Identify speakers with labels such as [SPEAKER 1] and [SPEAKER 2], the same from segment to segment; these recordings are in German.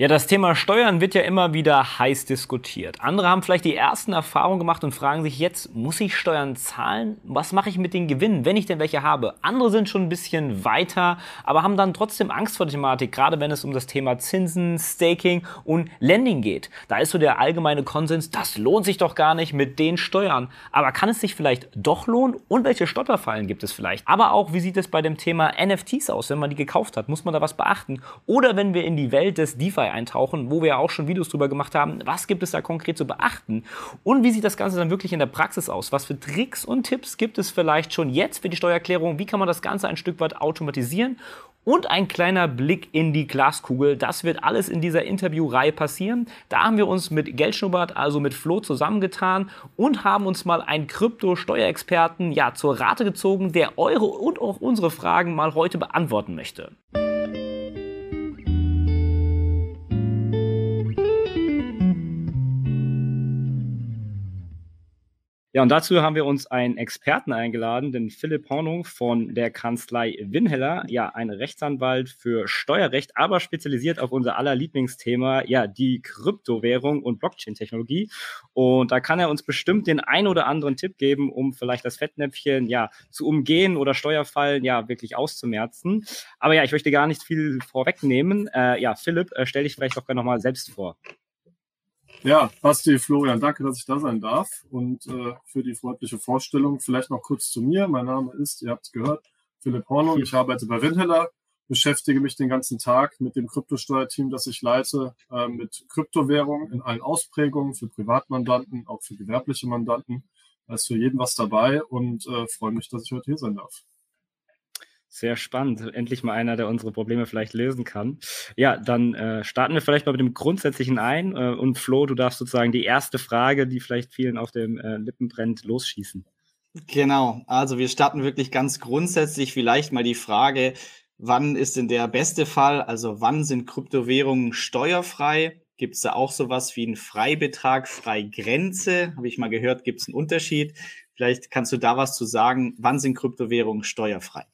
[SPEAKER 1] Ja, das Thema Steuern wird ja immer wieder heiß diskutiert. Andere haben vielleicht die ersten Erfahrungen gemacht und fragen sich jetzt, muss ich Steuern zahlen? Was mache ich mit den Gewinnen, wenn ich denn welche habe? Andere sind schon ein bisschen weiter, aber haben dann trotzdem Angst vor der Thematik, gerade wenn es um das Thema Zinsen, Staking und Lending geht. Da ist so der allgemeine Konsens, das lohnt sich doch gar nicht mit den Steuern. Aber kann es sich vielleicht doch lohnen? Und welche Stotterfallen gibt es vielleicht? Aber auch, wie sieht es bei dem Thema NFTs aus, wenn man die gekauft hat? Muss man da was beachten? Oder wenn wir in die Welt des DeFi eintauchen, wo wir ja auch schon Videos drüber gemacht haben. Was gibt es da konkret zu beachten? Und wie sieht das Ganze dann wirklich in der Praxis aus? Was für Tricks und Tipps gibt es vielleicht schon jetzt für die Steuererklärung? Wie kann man das Ganze ein Stück weit automatisieren? Und ein kleiner Blick in die Glaskugel. Das wird alles in dieser Interviewreihe passieren. Da haben wir uns mit Geldschnubbert, also mit Flo, zusammengetan und haben uns mal einen Krypto-Steuerexperten ja, zur Rate gezogen, der eure und auch unsere Fragen mal heute beantworten möchte. Ja, und dazu haben wir uns einen Experten eingeladen, den Philipp Hornung von der Kanzlei Winheller, ja, ein Rechtsanwalt für Steuerrecht, aber spezialisiert auf unser aller Lieblingsthema, ja, die Kryptowährung und Blockchain-Technologie. Und da kann er uns bestimmt den ein oder anderen Tipp geben, um vielleicht das Fettnäpfchen, ja, zu umgehen oder Steuerfallen, ja, wirklich auszumerzen. Aber ja, ich möchte gar nicht viel vorwegnehmen. Äh, ja, Philipp, äh, stell dich vielleicht doch gerne nochmal selbst vor.
[SPEAKER 2] Ja, Basti, Florian, danke, dass ich da sein darf und äh, für die freundliche Vorstellung. Vielleicht noch kurz zu mir. Mein Name ist, ihr habt es gehört, Philipp Hornung. Ich arbeite bei Windheller, beschäftige mich den ganzen Tag mit dem Kryptosteuerteam, das ich leite, äh, mit Kryptowährungen in allen Ausprägungen für Privatmandanten, auch für gewerbliche Mandanten. Da ist für jeden was dabei und äh, freue mich, dass ich heute hier sein darf.
[SPEAKER 1] Sehr spannend. Endlich mal einer, der unsere Probleme vielleicht lösen kann. Ja, dann äh, starten wir vielleicht mal mit dem Grundsätzlichen ein. Äh, und Flo, du darfst sozusagen die erste Frage, die vielleicht vielen auf dem äh, Lippen brennt, losschießen.
[SPEAKER 3] Genau. Also wir starten wirklich ganz grundsätzlich vielleicht mal die Frage, wann ist denn der beste Fall? Also wann sind Kryptowährungen steuerfrei? Gibt es da auch sowas wie einen Freibetrag, Freigrenze? Habe ich mal gehört, gibt es einen Unterschied? Vielleicht kannst du da was zu sagen. Wann sind Kryptowährungen steuerfrei?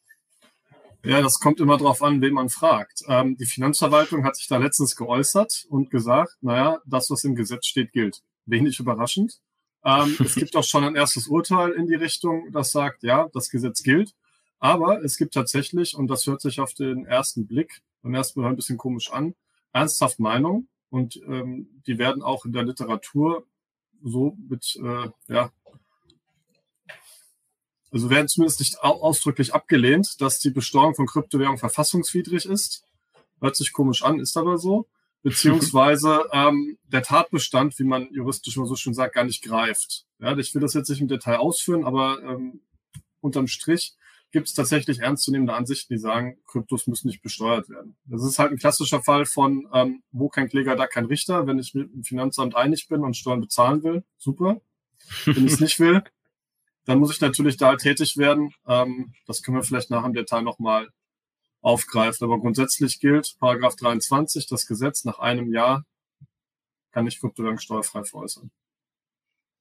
[SPEAKER 2] Ja, das kommt immer darauf an, wen man fragt. Ähm, die Finanzverwaltung hat sich da letztens geäußert und gesagt, naja, das, was im Gesetz steht, gilt. Wenig überraschend. Ähm, es gibt auch schon ein erstes Urteil in die Richtung, das sagt, ja, das Gesetz gilt. Aber es gibt tatsächlich, und das hört sich auf den ersten Blick beim ersten Mal ein bisschen komisch an, ernsthaft Meinung. Und ähm, die werden auch in der Literatur so mit äh, ja, also werden zumindest nicht ausdrücklich abgelehnt, dass die Besteuerung von Kryptowährungen verfassungswidrig ist. Hört sich komisch an, ist aber so. Beziehungsweise ähm, der Tatbestand, wie man juristisch immer so schön sagt, gar nicht greift. Ja, ich will das jetzt nicht im Detail ausführen, aber ähm, unterm Strich gibt es tatsächlich ernstzunehmende Ansichten, die sagen, Kryptos müssen nicht besteuert werden. Das ist halt ein klassischer Fall von, ähm, wo kein Kläger, da kein Richter. Wenn ich mit dem Finanzamt einig bin und Steuern bezahlen will, super. Wenn ich es nicht will, dann muss ich natürlich da tätig werden. Ähm, das können wir vielleicht nach im Detail nochmal aufgreifen. Aber grundsätzlich gilt Paragraph 23, das Gesetz nach einem Jahr kann ich Kryptowährung steuerfrei veräußern.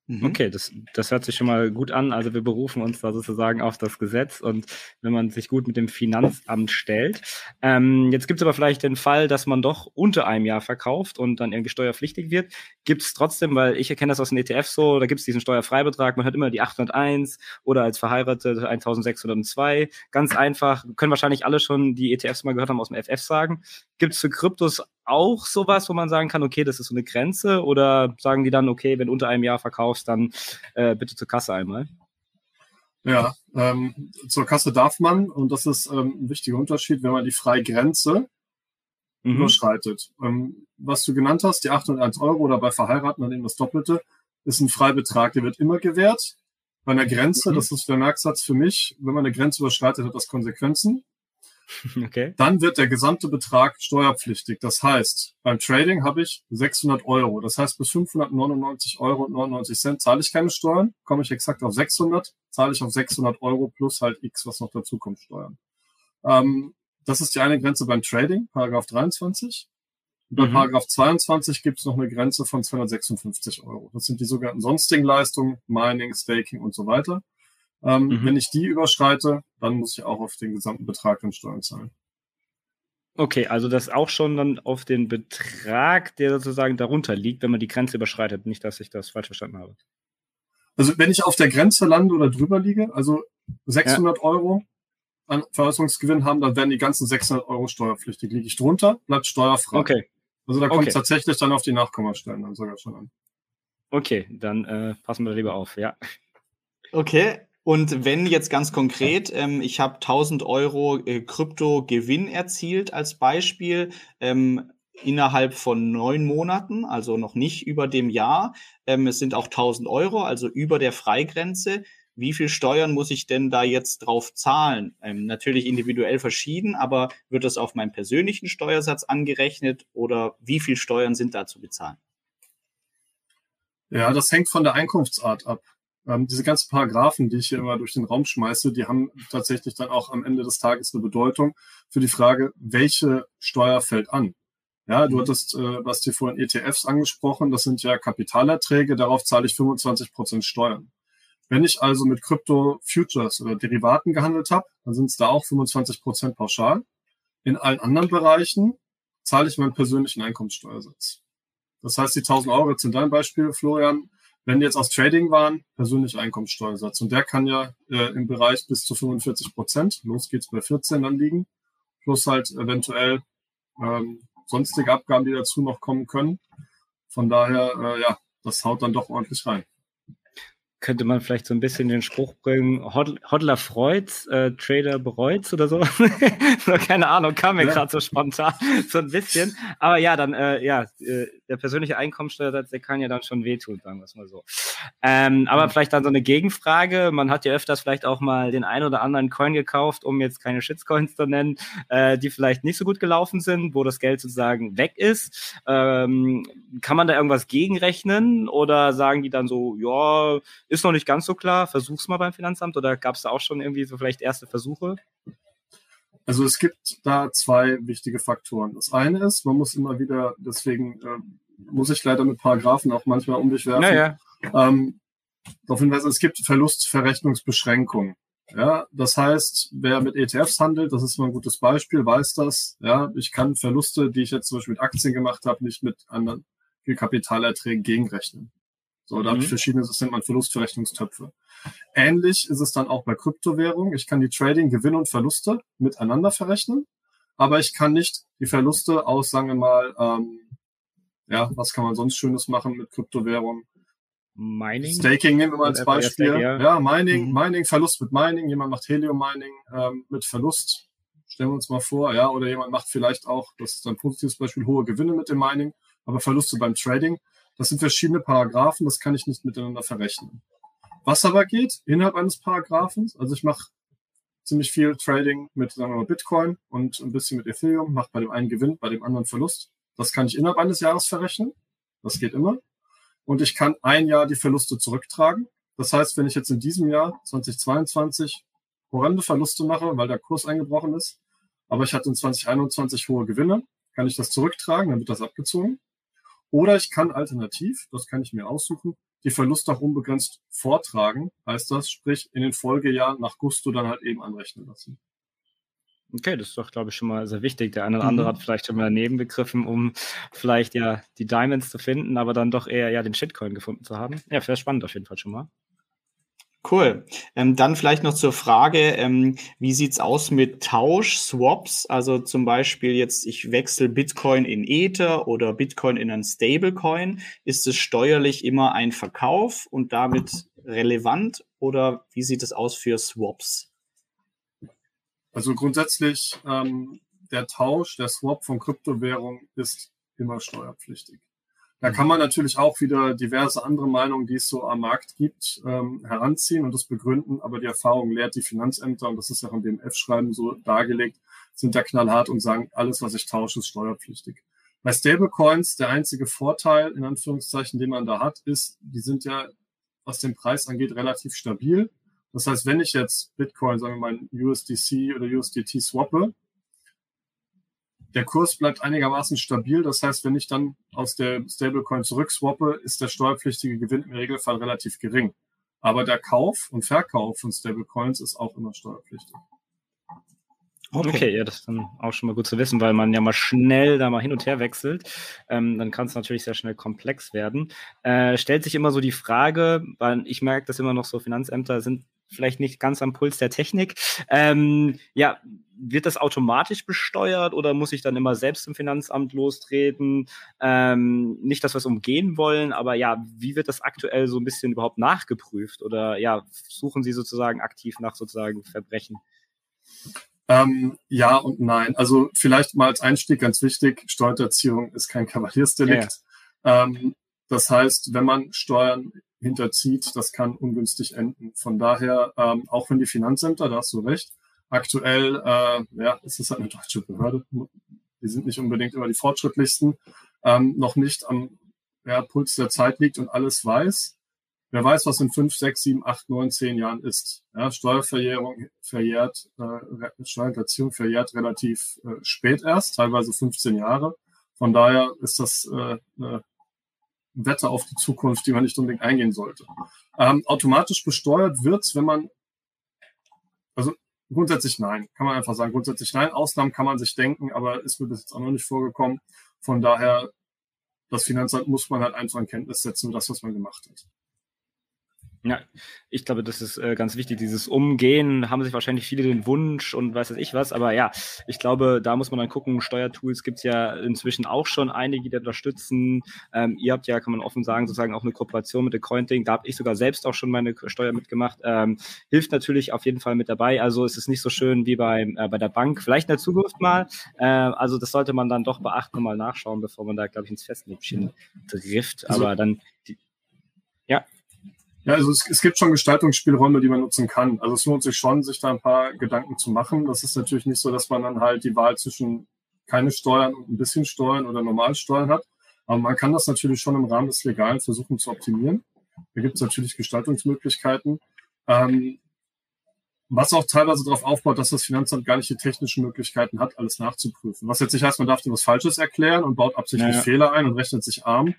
[SPEAKER 1] Mhm. Okay, das, das hört sich schon mal gut an. Also wir berufen uns da sozusagen auf das Gesetz und wenn man sich gut mit dem Finanzamt stellt. Ähm, jetzt gibt es aber vielleicht den Fall, dass man doch unter einem Jahr verkauft und dann irgendwie steuerpflichtig wird. Gibt es trotzdem, weil ich erkenne das aus dem ETF so, da gibt es diesen Steuerfreibetrag, man hat immer die 801 oder als Verheiratete 1602. Ganz einfach, können wahrscheinlich alle schon die ETFs mal gehört haben aus dem FF sagen. Gibt es für Kryptos auch sowas, wo man sagen kann, okay, das ist so eine Grenze? Oder sagen die dann, okay, wenn unter einem Jahr verkaufst, dann äh, bitte zur Kasse einmal?
[SPEAKER 2] Ja, ähm, zur Kasse darf man, und das ist ähm, ein wichtiger Unterschied, wenn man die Freigrenze mhm. überschreitet. Ähm, was du genannt hast, die 801 Euro oder bei Verheiraten dann eben das Doppelte, ist ein Freibetrag, der wird immer gewährt. Bei einer Grenze, mhm. das ist der Merksatz für mich, wenn man eine Grenze überschreitet, hat das Konsequenzen. Okay. Dann wird der gesamte Betrag steuerpflichtig. Das heißt, beim Trading habe ich 600 Euro. Das heißt, bis 599 Euro und 99 Cent zahle ich keine Steuern. Komme ich exakt auf 600, zahle ich auf 600 Euro plus halt X, was noch dazu kommt, Steuern. Ähm, das ist die eine Grenze beim Trading, Paragraph 23. Und bei mhm. Paragraph 22 gibt es noch eine Grenze von 256 Euro. Das sind die sogenannten sonstigen Leistungen, Mining, Staking und so weiter. Ähm, mhm. Wenn ich die überschreite, dann muss ich auch auf den gesamten Betrag dann Steuern zahlen.
[SPEAKER 1] Okay, also das auch schon dann auf den Betrag, der sozusagen darunter liegt, wenn man die Grenze überschreitet. Nicht, dass ich das falsch verstanden habe.
[SPEAKER 2] Also wenn ich auf der Grenze lande oder drüber liege, also 600 ja. Euro an Veräußerungsgewinn haben, dann werden die ganzen 600 Euro steuerpflichtig. Liege ich drunter, bleibt steuerfrei.
[SPEAKER 1] Okay.
[SPEAKER 2] Also da kommt okay. tatsächlich dann auf die Nachkommastellen dann sogar schon an.
[SPEAKER 1] Okay, dann äh, passen wir lieber auf, ja.
[SPEAKER 3] Okay, und wenn jetzt ganz konkret, ähm, ich habe 1000 Euro äh, Krypto-Gewinn erzielt als Beispiel, ähm, innerhalb von neun Monaten, also noch nicht über dem Jahr. Ähm, es sind auch 1000 Euro, also über der Freigrenze. Wie viel Steuern muss ich denn da jetzt drauf zahlen? Ähm, natürlich individuell verschieden, aber wird das auf meinen persönlichen Steuersatz angerechnet oder wie viel Steuern sind da zu bezahlen?
[SPEAKER 2] Ja, das hängt von der Einkunftsart ab. Ähm, diese ganzen Paragraphen, die ich hier immer durch den Raum schmeiße, die haben tatsächlich dann auch am Ende des Tages eine Bedeutung für die Frage, welche Steuer fällt an. Ja, du mhm. hattest, äh, was dir vorhin ETFs angesprochen, das sind ja Kapitalerträge, darauf zahle ich 25 Prozent Steuern. Wenn ich also mit Krypto-Futures oder Derivaten gehandelt habe, dann sind es da auch 25 Prozent pauschal. In allen anderen Bereichen zahle ich meinen persönlichen Einkommenssteuersatz. Das heißt, die 1000 Euro jetzt in deinem Beispiel, Florian, wenn die jetzt aus Trading waren, persönlicher Einkommenssteuersatz. Und der kann ja äh, im Bereich bis zu 45 Prozent, los geht's bei 14 dann liegen, plus halt eventuell ähm, sonstige Abgaben, die dazu noch kommen können. Von daher, äh, ja, das haut dann doch ordentlich rein
[SPEAKER 1] könnte man vielleicht so ein bisschen den Spruch bringen, Hodler freut's, äh, Trader bereut's oder so. Keine Ahnung, kam mir ja. gerade so spontan, so ein bisschen. Aber ja, dann, äh, ja, äh, der persönliche Einkommensteuersatz, der kann ja dann schon wehtun, sagen wir es mal so. Ähm, aber mhm. vielleicht dann so eine Gegenfrage. Man hat ja öfters vielleicht auch mal den ein oder anderen Coin gekauft, um jetzt keine Shitcoins zu nennen, äh, die vielleicht nicht so gut gelaufen sind, wo das Geld sozusagen weg ist. Ähm, kann man da irgendwas gegenrechnen oder sagen die dann so, ja, ist noch nicht ganz so klar, versuch's mal beim Finanzamt oder gab es da auch schon irgendwie so vielleicht erste Versuche?
[SPEAKER 2] Also es gibt da zwei wichtige Faktoren. Das eine ist, man muss immer wieder, deswegen äh, muss ich leider mit Paragraphen auch manchmal um dich werfen.
[SPEAKER 1] Naja.
[SPEAKER 2] Ähm, darauf hinweisen, es gibt Verlustverrechnungsbeschränkungen. Ja, das heißt, wer mit ETFs handelt, das ist mal ein gutes Beispiel, weiß das. Ja, ich kann Verluste, die ich jetzt zum Beispiel mit Aktien gemacht habe, nicht mit anderen Kapitalerträgen gegenrechnen. So, da mhm. habe ich verschiedene, das nennt man Verlustverrechnungstöpfe. Ähnlich ist es dann auch bei Kryptowährungen. Ich kann die Trading, Gewinne und Verluste miteinander verrechnen, aber ich kann nicht die Verluste aus, sagen wir mal, ähm, ja, was kann man sonst Schönes machen mit Kryptowährungen?
[SPEAKER 1] Mining?
[SPEAKER 2] Staking nehmen wir mal als Beispiel. Ja, Mining, mhm. Mining, Verlust mit Mining. Jemand macht Helium-Mining ähm, mit Verlust. Stellen wir uns mal vor, ja, oder jemand macht vielleicht auch, das ist ein positives Beispiel, hohe Gewinne mit dem Mining, aber Verluste beim Trading. Das sind verschiedene Paragraphen, das kann ich nicht miteinander verrechnen. Was aber geht innerhalb eines Paragraphens, also ich mache ziemlich viel Trading mit sagen wir Bitcoin und ein bisschen mit Ethereum, mache bei dem einen Gewinn, bei dem anderen Verlust. Das kann ich innerhalb eines Jahres verrechnen. Das geht immer. Und ich kann ein Jahr die Verluste zurücktragen. Das heißt, wenn ich jetzt in diesem Jahr 2022 horrende Verluste mache, weil der Kurs eingebrochen ist, aber ich hatte in 2021 hohe Gewinne, kann ich das zurücktragen, dann wird das abgezogen. Oder ich kann alternativ, das kann ich mir aussuchen, die Verluste auch unbegrenzt vortragen, heißt das, sprich in den Folgejahren nach Gusto dann halt eben anrechnen lassen.
[SPEAKER 1] Okay, das ist doch, glaube ich, schon mal sehr wichtig. Der eine oder andere mhm. hat vielleicht schon mal daneben begriffen, um vielleicht ja die Diamonds zu finden, aber dann doch eher ja den Shitcoin gefunden zu haben. Ja, wäre spannend auf jeden Fall schon mal.
[SPEAKER 3] Cool. Ähm, dann vielleicht noch zur Frage, ähm, wie sieht's aus mit Tausch, Swaps? Also zum Beispiel jetzt, ich wechsle Bitcoin in Ether oder Bitcoin in einen Stablecoin. Ist es steuerlich immer ein Verkauf und damit relevant oder wie sieht es aus für Swaps?
[SPEAKER 2] Also grundsätzlich, ähm, der Tausch, der Swap von Kryptowährung ist immer steuerpflichtig. Da kann man natürlich auch wieder diverse andere Meinungen, die es so am Markt gibt, ähm, heranziehen und das begründen. Aber die Erfahrung lehrt die Finanzämter, und das ist ja auch in dem F-Schreiben so dargelegt, sind da knallhart und sagen, alles, was ich tausche, ist steuerpflichtig. Bei Stablecoins, der einzige Vorteil, in Anführungszeichen, den man da hat, ist, die sind ja, was den Preis angeht, relativ stabil. Das heißt, wenn ich jetzt Bitcoin, sagen wir mal, USDC oder USDT swappe, der Kurs bleibt einigermaßen stabil. Das heißt, wenn ich dann aus der Stablecoin zurückswappe, ist der steuerpflichtige Gewinn im Regelfall relativ gering. Aber der Kauf und Verkauf von Stablecoins ist auch immer steuerpflichtig.
[SPEAKER 1] Okay. okay. ja, das ist dann auch schon mal gut zu wissen, weil man ja mal schnell da mal hin und her wechselt. Ähm, dann kann es natürlich sehr schnell komplex werden. Äh, stellt sich immer so die Frage, weil ich merke, dass immer noch so Finanzämter sind vielleicht nicht ganz am Puls der Technik. Ähm, ja, wird das automatisch besteuert oder muss ich dann immer selbst im Finanzamt lostreten? Ähm, nicht, dass wir es umgehen wollen, aber ja, wie wird das aktuell so ein bisschen überhaupt nachgeprüft? Oder ja, suchen Sie sozusagen aktiv nach sozusagen Verbrechen?
[SPEAKER 2] Ähm, ja und nein. Also vielleicht mal als Einstieg ganz wichtig, Steuererziehung ist kein Kavaliersdelikt. Ja. Ähm, das heißt, wenn man Steuern hinterzieht, das kann ungünstig enden. Von daher, ähm, auch wenn die Finanzämter, da hast du recht, aktuell, äh, ja, es ist halt eine deutsche Behörde, die sind nicht unbedingt immer die fortschrittlichsten, ähm, noch nicht am ja, Puls der Zeit liegt und alles weiß, Wer weiß, was in fünf, sechs, sieben, acht, neun, zehn Jahren ist. Ja, Steuerverjährung verjährt, äh, Steuerhinterziehung verjährt relativ äh, spät erst, teilweise 15 Jahre. Von daher ist das äh, eine Wette auf die Zukunft, die man nicht unbedingt eingehen sollte. Ähm, automatisch besteuert wird's, wenn man, also grundsätzlich nein, kann man einfach sagen, grundsätzlich nein. Ausnahmen kann man sich denken, aber ist mir bis jetzt auch noch nicht vorgekommen. Von daher, das Finanzamt muss man halt einfach in Kenntnis setzen, das, was man gemacht hat.
[SPEAKER 1] Ja, ich glaube, das ist äh, ganz wichtig. Dieses Umgehen haben sich wahrscheinlich viele den Wunsch und weiß ich was. Aber ja, ich glaube, da muss man dann gucken. Steuertools gibt es ja inzwischen auch schon einige, die unterstützen. Ähm, ihr habt ja, kann man offen sagen, sozusagen auch eine Kooperation mit Accounting. Da habe ich sogar selbst auch schon meine Steuer mitgemacht. Ähm, hilft natürlich auf jeden Fall mit dabei. Also es ist nicht so schön wie beim, äh, bei der Bank. Vielleicht in der Zukunft mal. Äh, also das sollte man dann doch beachten und mal nachschauen, bevor man da, glaube ich, ins Fettnäpfchen trifft. Also, Aber dann, die, ja.
[SPEAKER 2] Ja, also es, es gibt schon Gestaltungsspielräume, die man nutzen kann. Also es lohnt sich schon, sich da ein paar Gedanken zu machen. Das ist natürlich nicht so, dass man dann halt die Wahl zwischen keine Steuern und ein bisschen Steuern oder Normalsteuern hat. Aber man kann das natürlich schon im Rahmen des Legalen versuchen zu optimieren. Da gibt es natürlich Gestaltungsmöglichkeiten. Ähm, was auch teilweise darauf aufbaut, dass das Finanzamt gar nicht die technischen Möglichkeiten hat, alles nachzuprüfen. Was jetzt nicht heißt, man darf dir was Falsches erklären und baut absichtlich ja, Fehler ein und rechnet sich arm.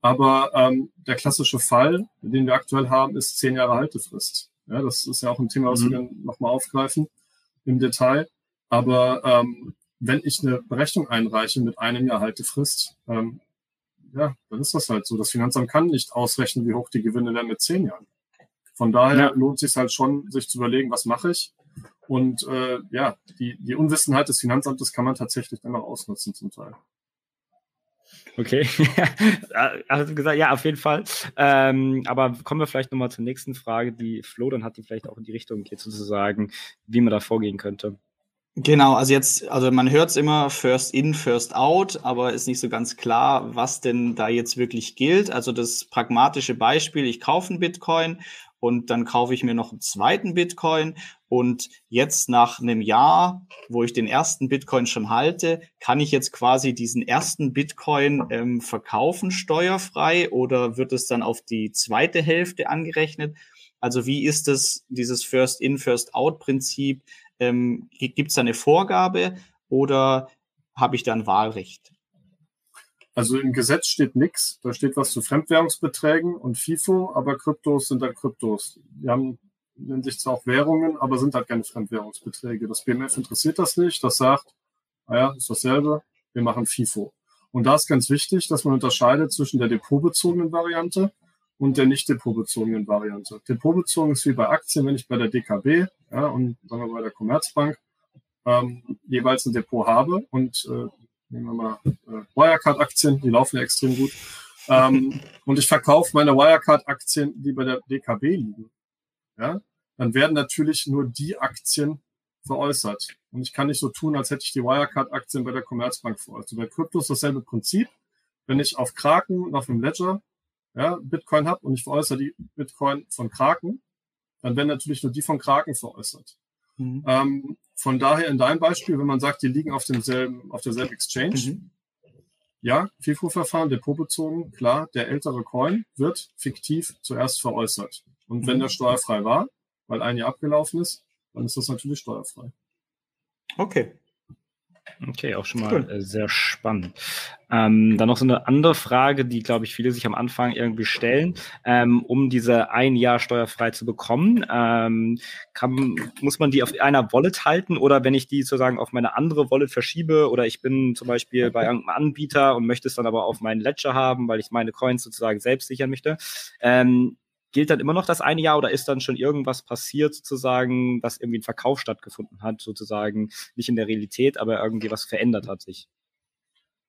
[SPEAKER 2] Aber ähm, der klassische Fall, den wir aktuell haben, ist zehn Jahre Haltefrist. Ja, das ist ja auch ein Thema, was mhm. wir dann nochmal aufgreifen im Detail. Aber ähm, wenn ich eine Berechnung einreiche mit einem Jahr Haltefrist, ähm, ja, dann ist das halt so. Das Finanzamt kann nicht ausrechnen, wie hoch die Gewinne werden mit zehn Jahren. Von daher ja. lohnt es sich halt schon, sich zu überlegen, was mache ich. Und äh, ja, die, die Unwissenheit des Finanzamtes kann man tatsächlich dann auch ausnutzen zum Teil.
[SPEAKER 1] Okay, also gesagt, ja, auf jeden Fall. Ähm, aber kommen wir vielleicht nochmal zur nächsten Frage, die Flo dann hat, die vielleicht auch in die Richtung geht, sozusagen, wie man da vorgehen könnte.
[SPEAKER 3] Genau, also jetzt, also man hört es immer first in, first out, aber ist nicht so ganz klar, was denn da jetzt wirklich gilt. Also das pragmatische Beispiel, ich kaufe einen Bitcoin und dann kaufe ich mir noch einen zweiten Bitcoin und jetzt nach einem Jahr, wo ich den ersten Bitcoin schon halte, kann ich jetzt quasi diesen ersten Bitcoin ähm, verkaufen steuerfrei oder wird es dann auf die zweite Hälfte angerechnet? Also wie ist das, dieses First In, First Out Prinzip? Ähm, Gibt es da eine Vorgabe oder habe ich da ein Wahlrecht?
[SPEAKER 2] Also im Gesetz steht nichts. Da steht was zu Fremdwährungsbeträgen und FIFO, aber Kryptos sind dann Kryptos. Die haben, nennen sich zwar auch Währungen, aber sind halt keine Fremdwährungsbeträge. Das BMF interessiert das nicht. Das sagt, naja, ist dasselbe. Wir machen FIFO. Und da ist ganz wichtig, dass man unterscheidet zwischen der depotbezogenen Variante und der nicht depotbezogenen Variante. Depotbezogen ist wie bei Aktien, wenn ich bei der DKB ja, und sagen wir bei der Commerzbank ähm, jeweils ein Depot habe und äh, nehmen wir mal äh, Wirecard-Aktien, die laufen ja extrem gut. Ähm, und ich verkaufe meine Wirecard-Aktien, die bei der DKB liegen. Ja, dann werden natürlich nur die Aktien veräußert. Und ich kann nicht so tun, als hätte ich die Wirecard-Aktien bei der Commerzbank veräußert. Bei Krypto ist dasselbe Prinzip. Wenn ich auf Kraken und auf dem Ledger ja, Bitcoin habe und ich veräußere die Bitcoin von Kraken, dann werden natürlich nur die von Kraken veräußert. Mhm. Ähm, von daher in deinem Beispiel, wenn man sagt, die liegen auf demselben, auf derselben Exchange, mhm. ja, FIFO-Verfahren, depotbezogen, klar, der ältere Coin wird fiktiv zuerst veräußert. Und mhm. wenn der steuerfrei war, weil ein Jahr abgelaufen ist, dann ist das natürlich steuerfrei.
[SPEAKER 3] Okay.
[SPEAKER 1] Okay, auch schon mal cool. Äh, sehr spannend. Ähm, dann noch so eine andere Frage, die, glaube ich, viele sich am Anfang irgendwie stellen, ähm, um diese ein Jahr steuerfrei zu bekommen. Ähm, kann, muss man die auf einer Wallet halten oder wenn ich die sozusagen auf meine andere Wallet verschiebe oder ich bin zum Beispiel bei irgendeinem Anbieter und möchte es dann aber auf meinen Ledger haben, weil ich meine Coins sozusagen selbst sichern möchte, ähm, gilt dann immer noch das eine Jahr oder ist dann schon irgendwas passiert sozusagen, dass irgendwie ein Verkauf stattgefunden hat, sozusagen nicht in der Realität, aber irgendwie was verändert hat sich?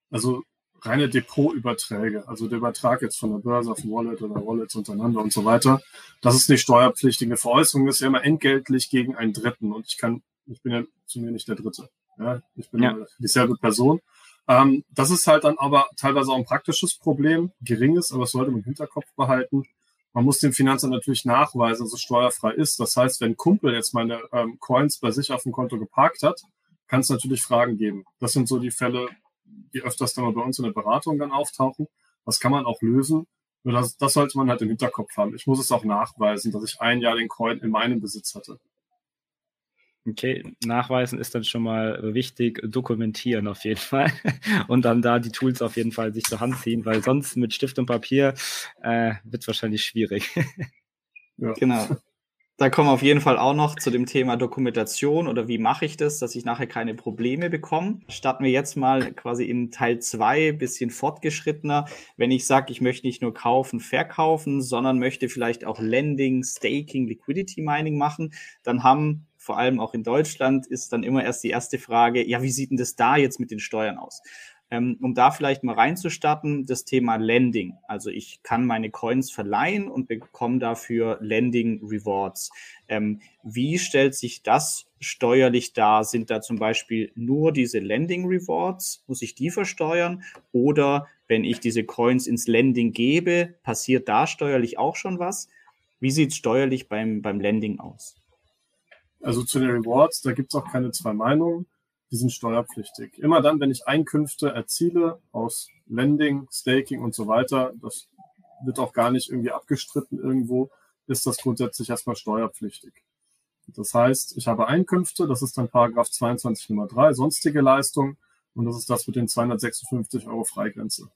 [SPEAKER 2] Also reine Depotüberträge, also der Übertrag jetzt von der Börse auf ein Wallet oder Wallets untereinander und so weiter, das ist nicht steuerpflichtige Veräußerung, ist ja immer entgeltlich gegen einen Dritten und ich kann, ich bin ja zu mir nicht der Dritte. Ja, ich bin ja. dieselbe Person. Ähm, das ist halt dann aber teilweise auch ein praktisches Problem, geringes, aber das sollte man im Hinterkopf behalten. Man muss dem Finanzamt natürlich nachweisen, dass es steuerfrei ist. Das heißt, wenn Kumpel jetzt meine ähm, Coins bei sich auf dem Konto geparkt hat, kann es natürlich Fragen geben. Das sind so die Fälle, die öfters dann bei uns in der Beratung dann auftauchen. Das kann man auch lösen. Nur das, das sollte man halt im Hinterkopf haben. Ich muss es auch nachweisen, dass ich ein Jahr den Coin in meinem Besitz hatte.
[SPEAKER 1] Okay, nachweisen ist dann schon mal wichtig, dokumentieren auf jeden Fall und dann da die Tools auf jeden Fall sich zur Hand ziehen, weil sonst mit Stift und Papier äh, wird es wahrscheinlich schwierig.
[SPEAKER 3] ja. Genau. Da kommen wir auf jeden Fall auch noch zu dem Thema Dokumentation oder wie mache ich das, dass ich nachher keine Probleme bekomme. Starten wir jetzt mal quasi in Teil zwei bisschen fortgeschrittener. Wenn ich sage, ich möchte nicht nur kaufen, verkaufen, sondern möchte vielleicht auch Lending, Staking, Liquidity Mining machen, dann haben vor allem auch in Deutschland, ist dann immer erst die erste Frage, ja, wie sieht denn das da jetzt mit den Steuern aus? Ähm, um da vielleicht mal reinzustarten, das Thema Lending. Also ich kann meine Coins verleihen und bekomme dafür Lending Rewards. Ähm, wie stellt sich das steuerlich dar? Sind da zum Beispiel nur diese Lending Rewards? Muss ich die versteuern? Oder wenn ich diese Coins ins Lending gebe, passiert da steuerlich auch schon was? Wie sieht es steuerlich beim, beim Lending aus?
[SPEAKER 2] Also zu den Rewards, da gibt es auch keine zwei Meinungen. Die sind steuerpflichtig. Immer dann, wenn ich Einkünfte erziele aus Lending, Staking und so weiter, das wird auch gar nicht irgendwie abgestritten irgendwo, ist das grundsätzlich erstmal steuerpflichtig. Das heißt, ich habe Einkünfte, das ist dann Paragraph 22 Nummer 3, sonstige Leistung, und das ist das mit den 256 Euro Freigrenze.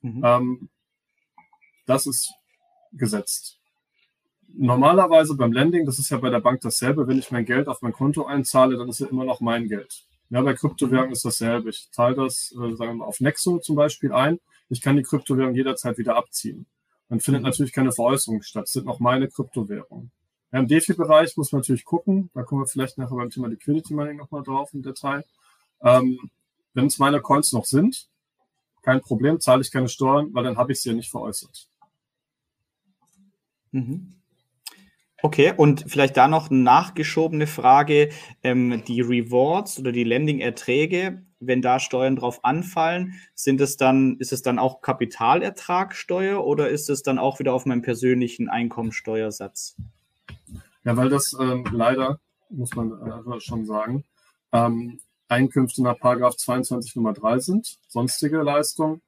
[SPEAKER 2] Mhm. Ähm, das ist gesetzt normalerweise beim Lending, das ist ja bei der Bank dasselbe, wenn ich mein Geld auf mein Konto einzahle, dann ist es immer noch mein Geld. Ja, bei Kryptowährungen ist dasselbe. Ich zahle das, äh, sagen wir mal, auf Nexo zum Beispiel ein. Ich kann die Kryptowährung jederzeit wieder abziehen. Dann findet mhm. natürlich keine Veräußerung statt. Das sind noch meine Kryptowährungen. Ja, Im DeFi-Bereich muss man natürlich gucken. Da kommen wir vielleicht nachher beim Thema Liquidity Mining nochmal drauf im Detail. Ähm, wenn es meine Coins noch sind, kein Problem, zahle ich keine Steuern, weil dann habe ich sie ja nicht veräußert.
[SPEAKER 3] Mhm. Okay, und vielleicht da noch eine nachgeschobene Frage. Ähm, die Rewards oder die Lending-Erträge, wenn da Steuern drauf anfallen, sind es dann, ist es dann auch Kapitalertragsteuer oder ist es dann auch wieder auf meinem persönlichen Einkommensteuersatz?
[SPEAKER 2] Ja, weil das ähm, leider, muss man äh, schon sagen, ähm, Einkünfte nach Paragraph 22 Nummer 3 sind, sonstige Leistungen,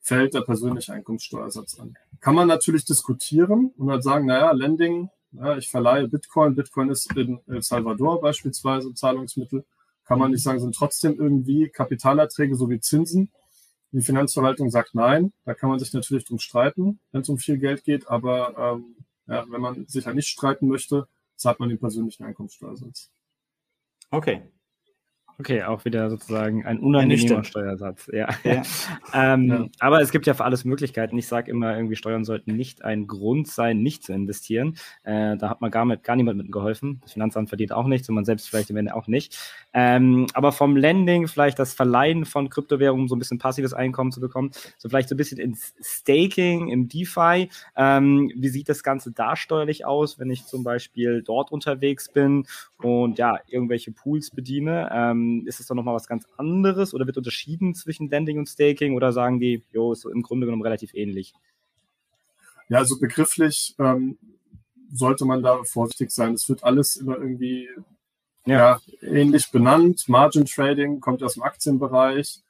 [SPEAKER 2] fällt der persönliche Einkommenssteuersatz an. Kann man natürlich diskutieren und halt sagen, naja, Lending ja, ich verleihe Bitcoin. Bitcoin ist in El Salvador beispielsweise Zahlungsmittel. Kann man nicht sagen, sind trotzdem irgendwie Kapitalerträge sowie Zinsen. Die Finanzverwaltung sagt nein. Da kann man sich natürlich drum streiten, wenn es um viel Geld geht. Aber ähm, ja, wenn man sich halt nicht streiten möchte, zahlt man den persönlichen Einkommenssteuersatz.
[SPEAKER 3] Okay,
[SPEAKER 1] Okay, auch wieder sozusagen ein unangenehmer Steuersatz. Ja. ja. ähm, ja. Aber es gibt ja für alles Möglichkeiten. Ich sage immer, irgendwie Steuern sollten nicht ein Grund sein, nicht zu investieren. Äh, da hat man gar, mit, gar niemand mit geholfen. Das Finanzamt verdient auch nichts und man selbst vielleicht im Ende auch nicht. Ähm, aber vom Lending, vielleicht das Verleihen von Kryptowährungen, um so ein bisschen passives Einkommen zu bekommen, so vielleicht so ein bisschen ins Staking, im DeFi. Ähm, wie sieht das Ganze da steuerlich aus, wenn ich zum Beispiel dort unterwegs bin und ja, irgendwelche Pools bediene? Ähm, ist es dann nochmal was ganz anderes oder wird unterschieden zwischen Lending und Staking oder sagen die, jo, ist so im Grunde genommen relativ ähnlich?
[SPEAKER 2] Ja, also begrifflich ähm, sollte man da vorsichtig sein. Es wird alles immer irgendwie ja. ja. ähnlich benannt. Margin Trading kommt aus dem Aktienbereich.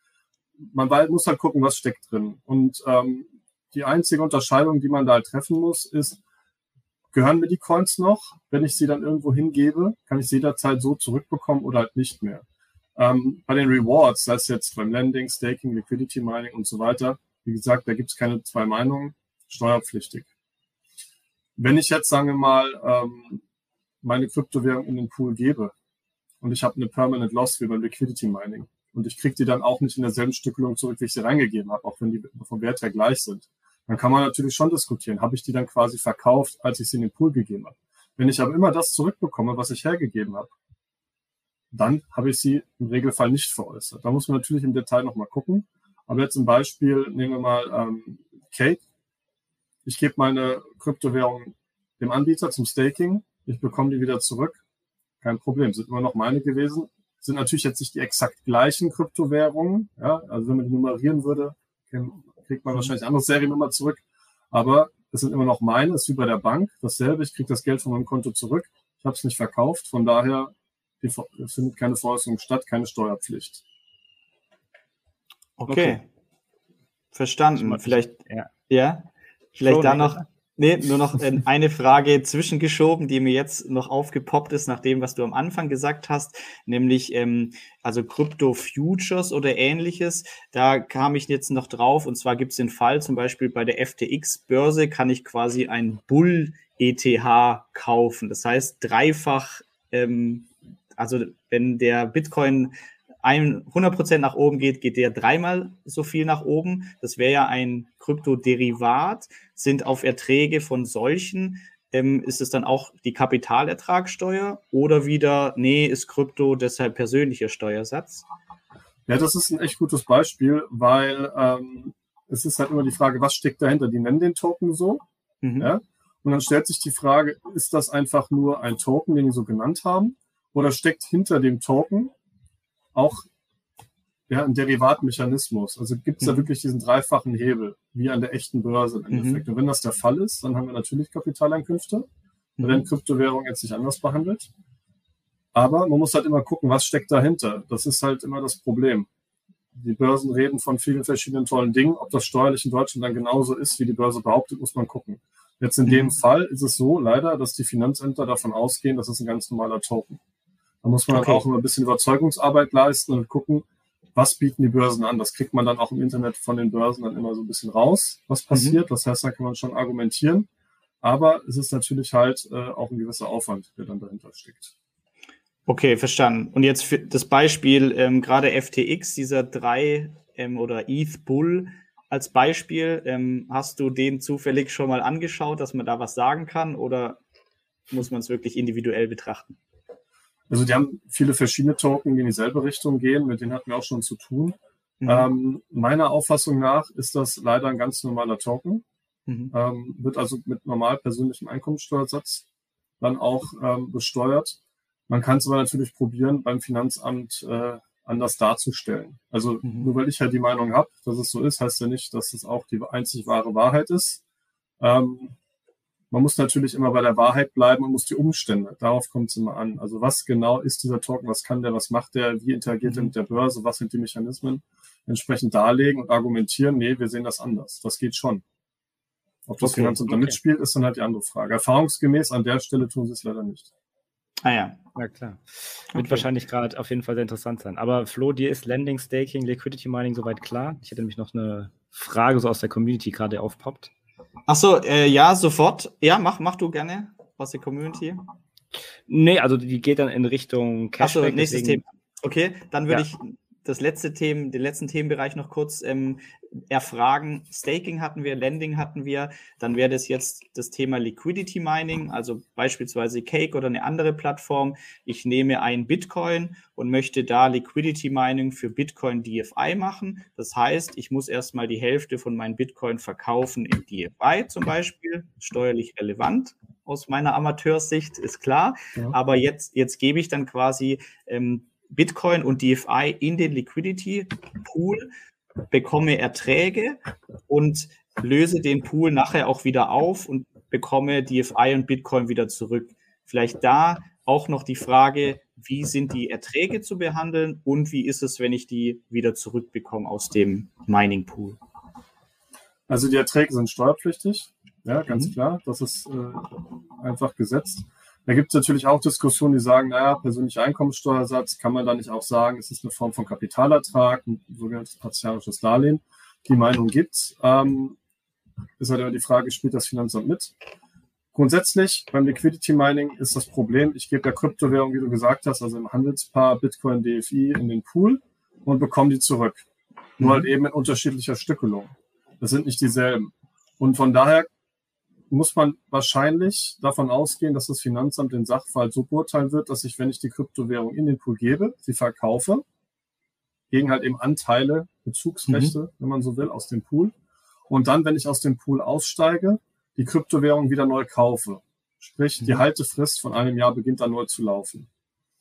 [SPEAKER 2] Man muss halt gucken, was steckt drin. Und ähm, die einzige Unterscheidung, die man da halt treffen muss, ist, gehören mir die Coins noch? Wenn ich sie dann irgendwo hingebe, kann ich sie jederzeit so zurückbekommen oder halt nicht mehr. Ähm, bei den Rewards, das jetzt beim Lending, Staking, Liquidity Mining und so weiter, wie gesagt, da gibt es keine zwei Meinungen, steuerpflichtig. Wenn ich jetzt, sagen wir mal, ähm, meine Kryptowährung in den Pool gebe und ich habe eine Permanent Loss wie beim Liquidity Mining und ich kriege die dann auch nicht in derselben Stückelung zurück, wie ich sie reingegeben habe, auch wenn die vom Wert her gleich sind, dann kann man natürlich schon diskutieren, habe ich die dann quasi verkauft, als ich sie in den Pool gegeben habe. Wenn ich aber immer das zurückbekomme, was ich hergegeben habe, dann habe ich sie im Regelfall nicht veräußert. Da muss man natürlich im Detail nochmal gucken. Aber jetzt im Beispiel nehmen wir mal ähm, Cake. Ich gebe meine Kryptowährung dem Anbieter zum Staking. Ich bekomme die wieder zurück. Kein Problem, sind immer noch meine gewesen. Sind natürlich jetzt nicht die exakt gleichen Kryptowährungen. Ja, also wenn man die nummerieren würde, kriegt man wahrscheinlich eine andere Seriennummer zurück. Aber es sind immer noch meine, ist wie bei der Bank. Dasselbe, ich kriege das Geld von meinem Konto zurück. Ich habe es nicht verkauft. Von daher es findet keine Veräußerung statt, keine Steuerpflicht.
[SPEAKER 3] Okay. okay. Verstanden. Vielleicht, ja. ja. Vielleicht da noch, nee, nur noch eine Frage zwischengeschoben, die mir jetzt noch aufgepoppt ist, nach dem, was du am Anfang gesagt hast, nämlich, ähm, also Crypto Futures oder ähnliches. Da kam ich jetzt noch drauf, und zwar gibt es den Fall, zum Beispiel bei der FTX-Börse kann ich quasi ein Bull ETH kaufen. Das heißt, dreifach ähm, also wenn der Bitcoin 100% nach oben geht, geht der dreimal so viel nach oben. Das wäre ja ein Kryptoderivat, sind auf Erträge von solchen. Ähm, ist es dann auch die Kapitalertragssteuer oder wieder, nee, ist Krypto deshalb persönlicher Steuersatz?
[SPEAKER 2] Ja, das ist ein echt gutes Beispiel, weil ähm, es ist halt immer die Frage, was steckt dahinter? Die nennen den Token so. Mhm. Ja? Und dann stellt sich die Frage, ist das einfach nur ein Token, den die so genannt haben? Oder steckt hinter dem Token auch ja, ein Derivatmechanismus? Also gibt es da mhm. wirklich diesen dreifachen Hebel, wie an der echten Börse im Endeffekt? Mhm. Und wenn das der Fall ist, dann haben wir natürlich Kapitaleinkünfte, mhm. wenn Kryptowährung jetzt nicht anders behandelt. Aber man muss halt immer gucken, was steckt dahinter. Das ist halt immer das Problem. Die Börsen reden von vielen verschiedenen tollen Dingen. Ob das steuerlich in Deutschland dann genauso ist, wie die Börse behauptet, muss man gucken. Jetzt in dem mhm. Fall ist es so leider, dass die Finanzämter davon ausgehen, das ist ein ganz normaler Token. Da muss man okay. auch immer ein bisschen Überzeugungsarbeit leisten und gucken, was bieten die Börsen an. Das kriegt man dann auch im Internet von den Börsen dann immer so ein bisschen raus, was mhm. passiert. Mhm. Das heißt, da kann man schon argumentieren. Aber es ist natürlich halt äh, auch ein gewisser Aufwand, der dann dahinter steckt.
[SPEAKER 3] Okay, verstanden. Und jetzt für das Beispiel, ähm, gerade FTX, dieser 3 ähm, oder ETH Bull als Beispiel, ähm, hast du den zufällig schon mal angeschaut, dass man da was sagen kann oder muss man es wirklich individuell betrachten?
[SPEAKER 2] Also die haben viele verschiedene Token, die in dieselbe Richtung gehen, mit denen hatten wir auch schon zu tun. Mhm. Ähm, meiner Auffassung nach ist das leider ein ganz normaler Token. Mhm. Ähm, wird also mit normal persönlichem Einkommensteuersatz dann auch ähm, besteuert. Man kann es aber natürlich probieren, beim Finanzamt äh, anders darzustellen. Also mhm. nur weil ich halt die Meinung habe, dass es so ist, heißt ja nicht, dass es auch die einzig wahre Wahrheit ist. Ähm, man muss natürlich immer bei der Wahrheit bleiben und muss die Umstände, darauf kommt es immer an. Also was genau ist dieser Token, was kann der, was macht der, wie interagiert er mhm. mit der Börse, was sind die Mechanismen, entsprechend darlegen und argumentieren, nee, wir sehen das anders. Das geht schon. Ob das okay, Finanzamt okay. da mitspielt, ist dann halt die andere Frage. Erfahrungsgemäß an der Stelle tun sie es leider nicht.
[SPEAKER 1] Ah ja, ja klar. Wird okay. wahrscheinlich gerade auf jeden Fall sehr interessant sein. Aber Flo, dir ist Lending, Staking, Liquidity Mining soweit klar? Ich hätte nämlich noch eine Frage so aus der Community gerade aufpoppt.
[SPEAKER 3] Achso, äh, ja, sofort. Ja, mach, mach du gerne aus der Community.
[SPEAKER 1] Nee, also die geht dann in Richtung
[SPEAKER 3] Cashback. Achso, nächstes deswegen... Thema. Okay, dann würde ja. ich das letzte Themen, den letzten Themenbereich noch kurz ähm, erfragen. Staking hatten wir, Lending hatten wir. Dann wäre das jetzt das Thema Liquidity Mining, also beispielsweise Cake oder eine andere Plattform. Ich nehme ein Bitcoin und möchte da Liquidity Mining für Bitcoin DFI machen. Das heißt, ich muss erstmal die Hälfte von meinem Bitcoin verkaufen in DFI zum Beispiel, steuerlich relevant aus meiner Amateursicht, ist klar. Ja. Aber jetzt, jetzt gebe ich dann quasi ähm, Bitcoin und DFI in den Liquidity Pool, bekomme Erträge und löse den Pool nachher auch wieder auf und bekomme DFI und Bitcoin wieder zurück. Vielleicht da auch noch die Frage, wie sind die Erträge zu behandeln und wie ist es, wenn ich die wieder zurückbekomme aus dem Mining Pool?
[SPEAKER 2] Also die Erträge sind steuerpflichtig, ja, ganz mhm. klar. Das ist äh, einfach gesetzt. Da gibt es natürlich auch Diskussionen, die sagen, naja, persönlicher Einkommensteuersatz, kann man da nicht auch sagen, es ist eine Form von Kapitalertrag, ein sogenanntes partiarisches Darlehen. Die Meinung gibt's. Ähm, ist halt immer die Frage, spielt das Finanzamt mit? Grundsätzlich beim Liquidity Mining ist das Problem, ich gebe der Kryptowährung, wie du gesagt hast, also im Handelspaar Bitcoin DFI in den Pool und bekomme die zurück. Nur mhm. halt eben in unterschiedlicher Stückelung. Das sind nicht dieselben. Und von daher muss man wahrscheinlich davon ausgehen, dass das Finanzamt den Sachverhalt so beurteilen wird, dass ich, wenn ich die Kryptowährung in den Pool gebe, sie verkaufe, gegen halt eben Anteile, Bezugsrechte, mhm. wenn man so will, aus dem Pool. Und dann, wenn ich aus dem Pool aussteige, die Kryptowährung wieder neu kaufe. Sprich, mhm. die Haltefrist von einem Jahr beginnt dann neu zu laufen.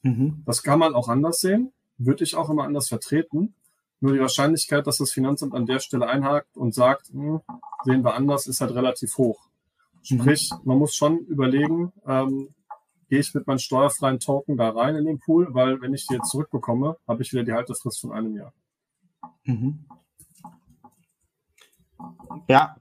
[SPEAKER 2] Mhm. Das kann man auch anders sehen, würde ich auch immer anders vertreten. Nur die Wahrscheinlichkeit, dass das Finanzamt an der Stelle einhakt und sagt, hm, sehen wir anders, ist halt relativ hoch. Sprich, man muss schon überlegen, ähm, gehe ich mit meinem steuerfreien Token da rein in den Pool, weil wenn ich die jetzt zurückbekomme, habe ich wieder die Haltefrist von einem Jahr. Mhm.
[SPEAKER 3] Ja,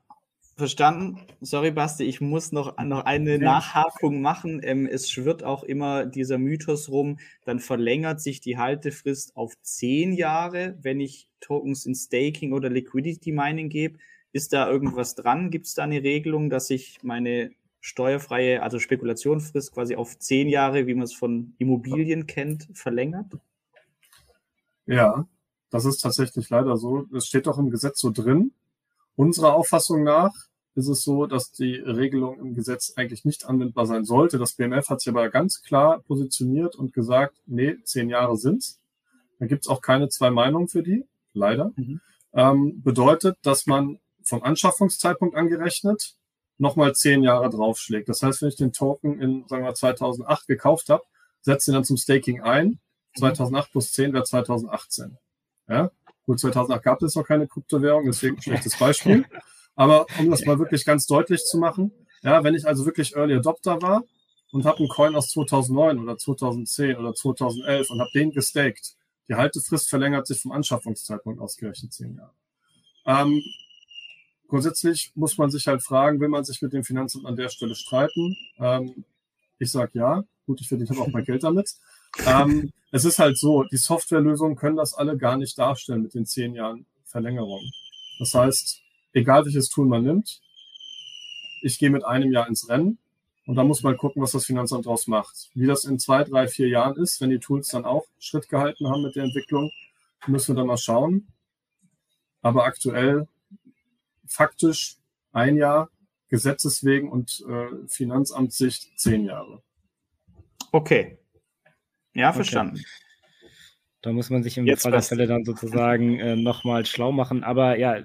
[SPEAKER 3] verstanden. Sorry, Basti, ich muss noch, noch eine. Nachhakung machen. Ähm, es schwirrt auch immer dieser Mythos rum, dann verlängert sich die Haltefrist auf zehn Jahre, wenn ich Tokens in Staking oder Liquidity Mining gebe. Ist da irgendwas dran? Gibt es da eine Regelung, dass ich meine steuerfreie, also Spekulationsfrist quasi auf zehn Jahre, wie man es von Immobilien kennt, verlängert?
[SPEAKER 2] Ja, das ist tatsächlich leider so. Es steht doch im Gesetz so drin. Unserer Auffassung nach ist es so, dass die Regelung im Gesetz eigentlich nicht anwendbar sein sollte. Das BMF hat sich aber ganz klar positioniert und gesagt, nee, zehn Jahre sind's. Da gibt's auch keine zwei Meinungen für die, leider. Mhm. Ähm, bedeutet, dass man vom Anschaffungszeitpunkt angerechnet nochmal zehn Jahre draufschlägt. Das heißt, wenn ich den Token in, sagen wir, 2008 gekauft habe, setze ihn dann zum Staking ein. 2008 plus 10 wäre 2018. Ja? Gut, 2008 gab es noch keine Kryptowährung, deswegen ein schlechtes Beispiel. Aber um das mal wirklich ganz deutlich zu machen, ja, wenn ich also wirklich Early Adopter war und habe einen Coin aus 2009 oder 2010 oder 2011 und habe den gestaked, die Haltefrist verlängert sich vom Anschaffungszeitpunkt ausgerechnet zehn Jahre. Ähm, grundsätzlich muss man sich halt fragen, will man sich mit dem Finanzamt an der Stelle streiten? Ähm, ich sage ja. Gut, ich verdiene auch mein Geld damit. Ähm, es ist halt so, die Softwarelösungen können das alle gar nicht darstellen mit den zehn Jahren Verlängerung. Das heißt, egal welches Tool man nimmt, ich gehe mit einem Jahr ins Rennen und da muss man gucken, was das Finanzamt daraus macht. Wie das in zwei, drei, vier Jahren ist, wenn die Tools dann auch Schritt gehalten haben mit der Entwicklung, müssen wir dann mal schauen. Aber aktuell faktisch ein Jahr, Gesetzeswegen und äh, Finanzamtssicht zehn Jahre.
[SPEAKER 3] Okay. Ja, verstanden. Okay.
[SPEAKER 1] Da muss man sich im Jetzt Fall der Fälle dann sozusagen äh, nochmal schlau machen. Aber ja,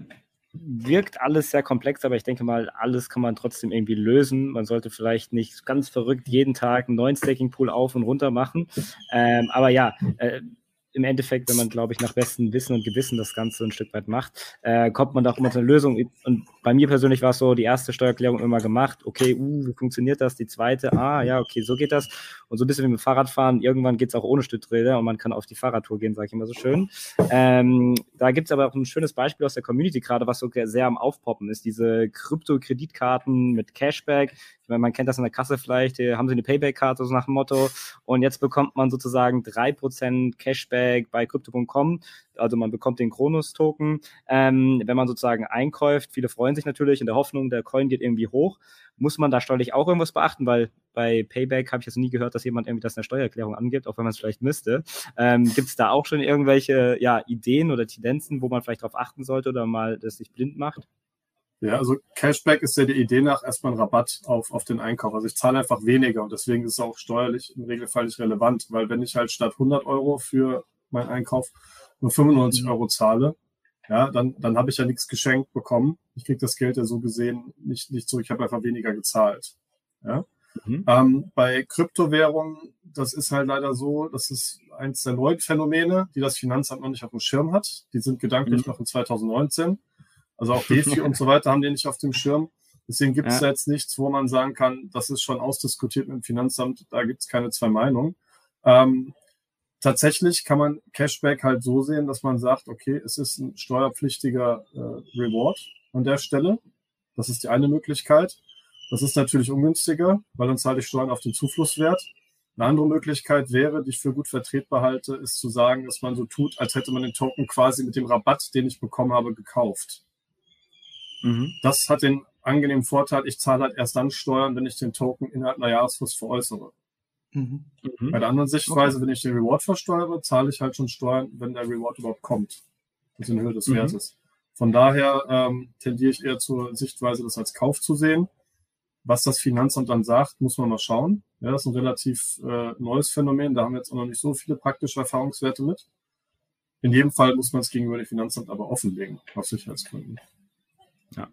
[SPEAKER 1] wirkt alles sehr komplex, aber ich denke mal, alles kann man trotzdem irgendwie lösen. Man sollte vielleicht nicht ganz verrückt jeden Tag einen neuen Staking-Pool auf und runter machen. Ähm, aber ja, äh, im Endeffekt, wenn man, glaube ich, nach bestem Wissen und Gewissen das Ganze ein Stück weit macht, äh, kommt man da auch immer zu einer Lösung. Und bei mir persönlich war es so, die erste Steuererklärung immer gemacht, okay, uh, wie funktioniert das? Die zweite, ah, ja, okay, so geht das. Und so ein bisschen wie mit Fahrradfahren, irgendwann geht es auch ohne Stützräder und man kann auf die Fahrradtour gehen, sage ich immer so schön. Ähm, da gibt es aber auch ein schönes Beispiel aus der Community gerade, was so sehr am Aufpoppen ist, diese Krypto-Kreditkarten mit Cashback. Meine, man kennt das in der Kasse vielleicht, haben sie eine Payback-Karte, so nach dem Motto. Und jetzt bekommt man sozusagen drei Prozent Cashback bei Crypto.com. Also man bekommt den Kronos-Token, ähm, wenn man sozusagen einkauft. Viele freuen sich natürlich in der Hoffnung, der Coin geht irgendwie hoch. Muss man da steuerlich auch irgendwas beachten? Weil bei Payback habe ich jetzt nie gehört, dass jemand irgendwie das in der Steuererklärung angibt, auch wenn man es vielleicht müsste. Ähm, Gibt es da auch schon irgendwelche ja, Ideen oder Tendenzen, wo man vielleicht darauf achten sollte oder mal das sich blind macht?
[SPEAKER 2] Ja, also Cashback ist ja die Idee nach erstmal ein Rabatt auf, auf den Einkauf. Also ich zahle einfach weniger und deswegen ist es auch steuerlich im Regelfall nicht relevant, weil wenn ich halt statt 100 Euro für meinen Einkauf nur 95 mhm. Euro zahle, ja, dann, dann habe ich ja nichts geschenkt bekommen. Ich kriege das Geld ja so gesehen nicht, nicht zurück. Ich habe einfach weniger gezahlt. Ja. Mhm. Ähm, bei Kryptowährungen, das ist halt leider so, das ist eins der neuen Phänomene, die das Finanzamt noch nicht auf dem Schirm hat. Die sind gedanklich mhm. noch in 2019. Also auch DeFi und so weiter haben die nicht auf dem Schirm. Deswegen gibt es ja. jetzt nichts, wo man sagen kann, das ist schon ausdiskutiert mit dem Finanzamt, da gibt es keine zwei Meinungen. Ähm, tatsächlich kann man Cashback halt so sehen, dass man sagt, okay, es ist ein steuerpflichtiger äh, Reward an der Stelle. Das ist die eine Möglichkeit. Das ist natürlich ungünstiger, weil dann zahle ich Steuern auf den Zuflusswert. Eine andere Möglichkeit wäre, die ich für gut vertretbar halte, ist zu sagen, dass man so tut, als hätte man den Token quasi mit dem Rabatt, den ich bekommen habe, gekauft. Mhm. Das hat den angenehmen Vorteil, ich zahle halt erst dann Steuern, wenn ich den Token innerhalb einer Jahresfrist veräußere. Mhm. Mhm. Bei der anderen Sichtweise, okay. wenn ich den Reward versteuere, zahle ich halt schon Steuern, wenn der Reward überhaupt kommt. Das in Höhe des mhm. Wertes. Von daher ähm, tendiere ich eher zur Sichtweise, das als Kauf zu sehen. Was das Finanzamt dann sagt, muss man mal schauen. Ja, das ist ein relativ äh, neues Phänomen. Da haben wir jetzt auch noch nicht so viele praktische Erfahrungswerte mit. In jedem Fall muss man es gegenüber dem Finanzamt aber offenlegen, aus Sicherheitsgründen.
[SPEAKER 1] Ja.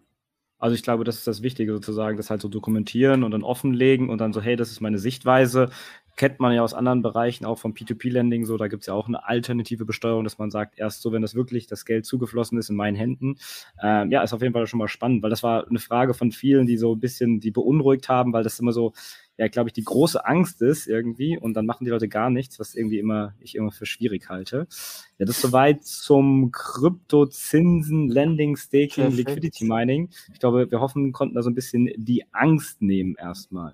[SPEAKER 1] Also ich glaube, das ist das Wichtige sozusagen, das halt so dokumentieren und dann offenlegen und dann so, hey, das ist meine Sichtweise. Kennt man ja aus anderen Bereichen, auch vom P2P-Lending so, da gibt es ja auch eine alternative Besteuerung, dass man sagt, erst so, wenn das wirklich das Geld zugeflossen ist in meinen Händen. Ähm, ja, ist auf jeden Fall schon mal spannend, weil das war eine Frage von vielen, die so ein bisschen die beunruhigt haben, weil das immer so, ja, glaube ich, die große Angst ist irgendwie und dann machen die Leute gar nichts, was irgendwie immer ich immer für schwierig halte. Ja, das ist soweit zum Kryptozinsen, Lending, Staking. Liquidity Mining. Ich glaube, wir hoffen, konnten da so ein bisschen die Angst nehmen erstmal.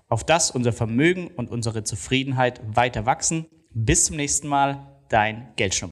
[SPEAKER 4] Auf das unser Vermögen und unsere Zufriedenheit weiter wachsen. Bis zum nächsten Mal, dein Geldschnurrbart.